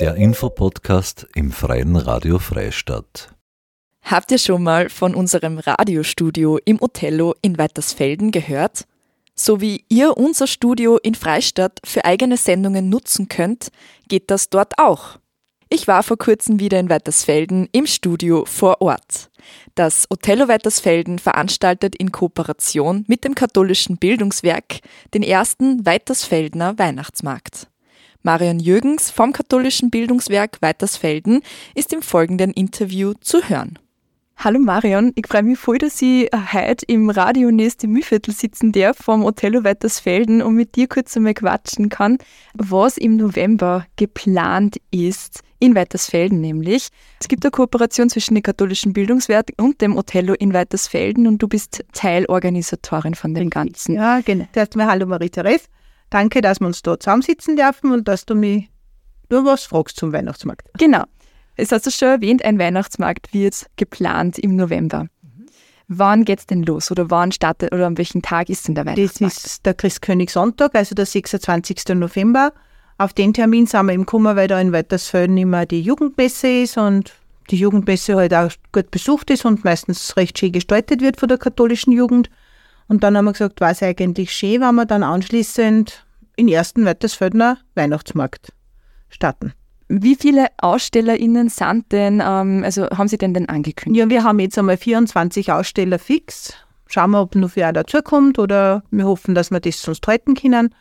Der Infopodcast im Freien Radio Freistadt. Habt ihr schon mal von unserem Radiostudio im Othello in Weitersfelden gehört? So wie ihr unser Studio in Freistadt für eigene Sendungen nutzen könnt, geht das dort auch. Ich war vor kurzem wieder in Weitersfelden im Studio vor Ort. Das Othello Weitersfelden veranstaltet in Kooperation mit dem katholischen Bildungswerk den ersten Weitersfeldener Weihnachtsmarkt. Marion Jürgens vom katholischen Bildungswerk Weitersfelden ist im folgenden Interview zu hören. Hallo Marion, ich freue mich voll, dass ich heute im Radio Nest im Mühlviertel sitzen darf vom Othello Weitersfelden und mit dir kurz einmal quatschen kann, was im November geplant ist, in Weitersfelden nämlich. Es gibt eine Kooperation zwischen dem katholischen Bildungswerk und dem Othello in Weitersfelden und du bist Teilorganisatorin von dem Ganzen. Ja, genau. Erstmal hallo Marie-Therese. Danke, dass wir uns da zusammensitzen dürfen und dass du mich nur was fragst zum Weihnachtsmarkt. Genau. Es hast du schon erwähnt, ein Weihnachtsmarkt wird geplant im November. Mhm. Wann geht's denn los oder wann startet oder an welchem Tag ist denn der Weihnachtsmarkt? Das ist der Christkönigssonntag, also der 26. November. Auf den Termin sind wir im Kummer, weil da in Weitersfelden immer die Jugendmesse ist und die Jugendmesse halt auch gut besucht ist und meistens recht schön gestaltet wird von der katholischen Jugend. Und dann haben wir gesagt, war es eigentlich schön, wenn wir dann anschließend in ersten Weitersfeldner Weihnachtsmarkt starten. Wie viele AusstellerInnen sind denn, ähm, also haben Sie denn denn angekündigt? Ja, wir haben jetzt einmal 24 Aussteller fix. Schauen wir, ob noch wer dazukommt oder wir hoffen, dass wir das sonst halten können.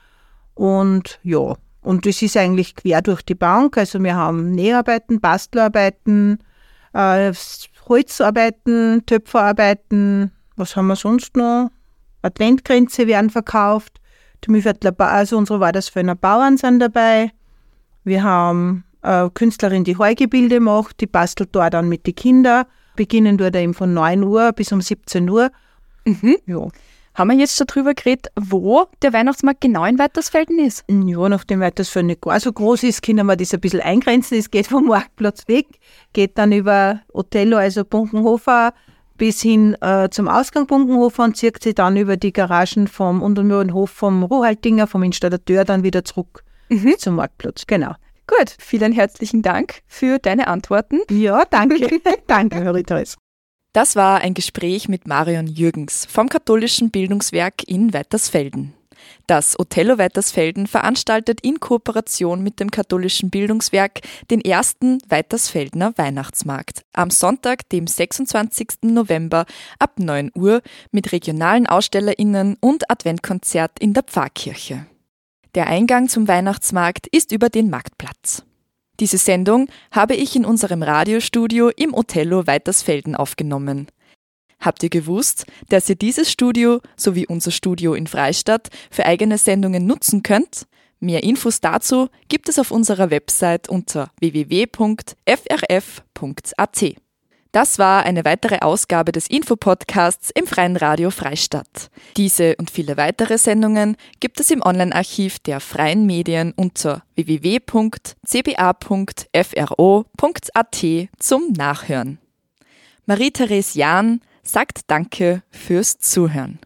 Und ja, und das ist eigentlich quer durch die Bank. Also wir haben Näharbeiten, Bastelarbeiten, äh, Holzarbeiten, Töpferarbeiten, was haben wir sonst noch? Adventgrenze werden verkauft. Die Mühlviertler also unsere Wadersföhner Bauern sind dabei. Wir haben eine Künstlerin, die Heugebilde macht, die bastelt dort dann mit den Kindern. Beginnen dort eben von 9 Uhr bis um 17 Uhr. Mhm. Ja. Haben wir jetzt darüber geredet, wo der Weihnachtsmarkt genau in Weitersfelden ist? Ja, nachdem Weitersfelden nicht gar so groß ist, können wir das ein bisschen eingrenzen. Es geht vom Marktplatz weg, geht dann über Othello, also Bunkenhofer, bis hin äh, zum Ausgang Bunkenhofer und zieht sich dann über die Garagen vom und den Hof vom Rohaltinger, vom Installateur, dann wieder zurück mhm. zum Marktplatz. Genau. Gut, vielen herzlichen Dank für deine Antworten. Ja, danke. danke, Herr Ritters. Das war ein Gespräch mit Marion Jürgens vom katholischen Bildungswerk in Weitersfelden. Das Othello Weitersfelden veranstaltet in Kooperation mit dem katholischen Bildungswerk den ersten Weitersfeldener Weihnachtsmarkt am Sonntag, dem 26. November ab 9 Uhr mit regionalen AusstellerInnen und Adventkonzert in der Pfarrkirche. Der Eingang zum Weihnachtsmarkt ist über den Marktplatz. Diese Sendung habe ich in unserem Radiostudio im Othello Weitersfelden aufgenommen. Habt ihr gewusst, dass ihr dieses Studio sowie unser Studio in Freistadt für eigene Sendungen nutzen könnt? Mehr Infos dazu gibt es auf unserer Website unter www.frf.at. Das war eine weitere Ausgabe des Infopodcasts im Freien Radio Freistadt. Diese und viele weitere Sendungen gibt es im Online-Archiv der freien Medien unter www.cba.fro.at zum Nachhören. Marie-Therese Jahn sagt Danke fürs Zuhören.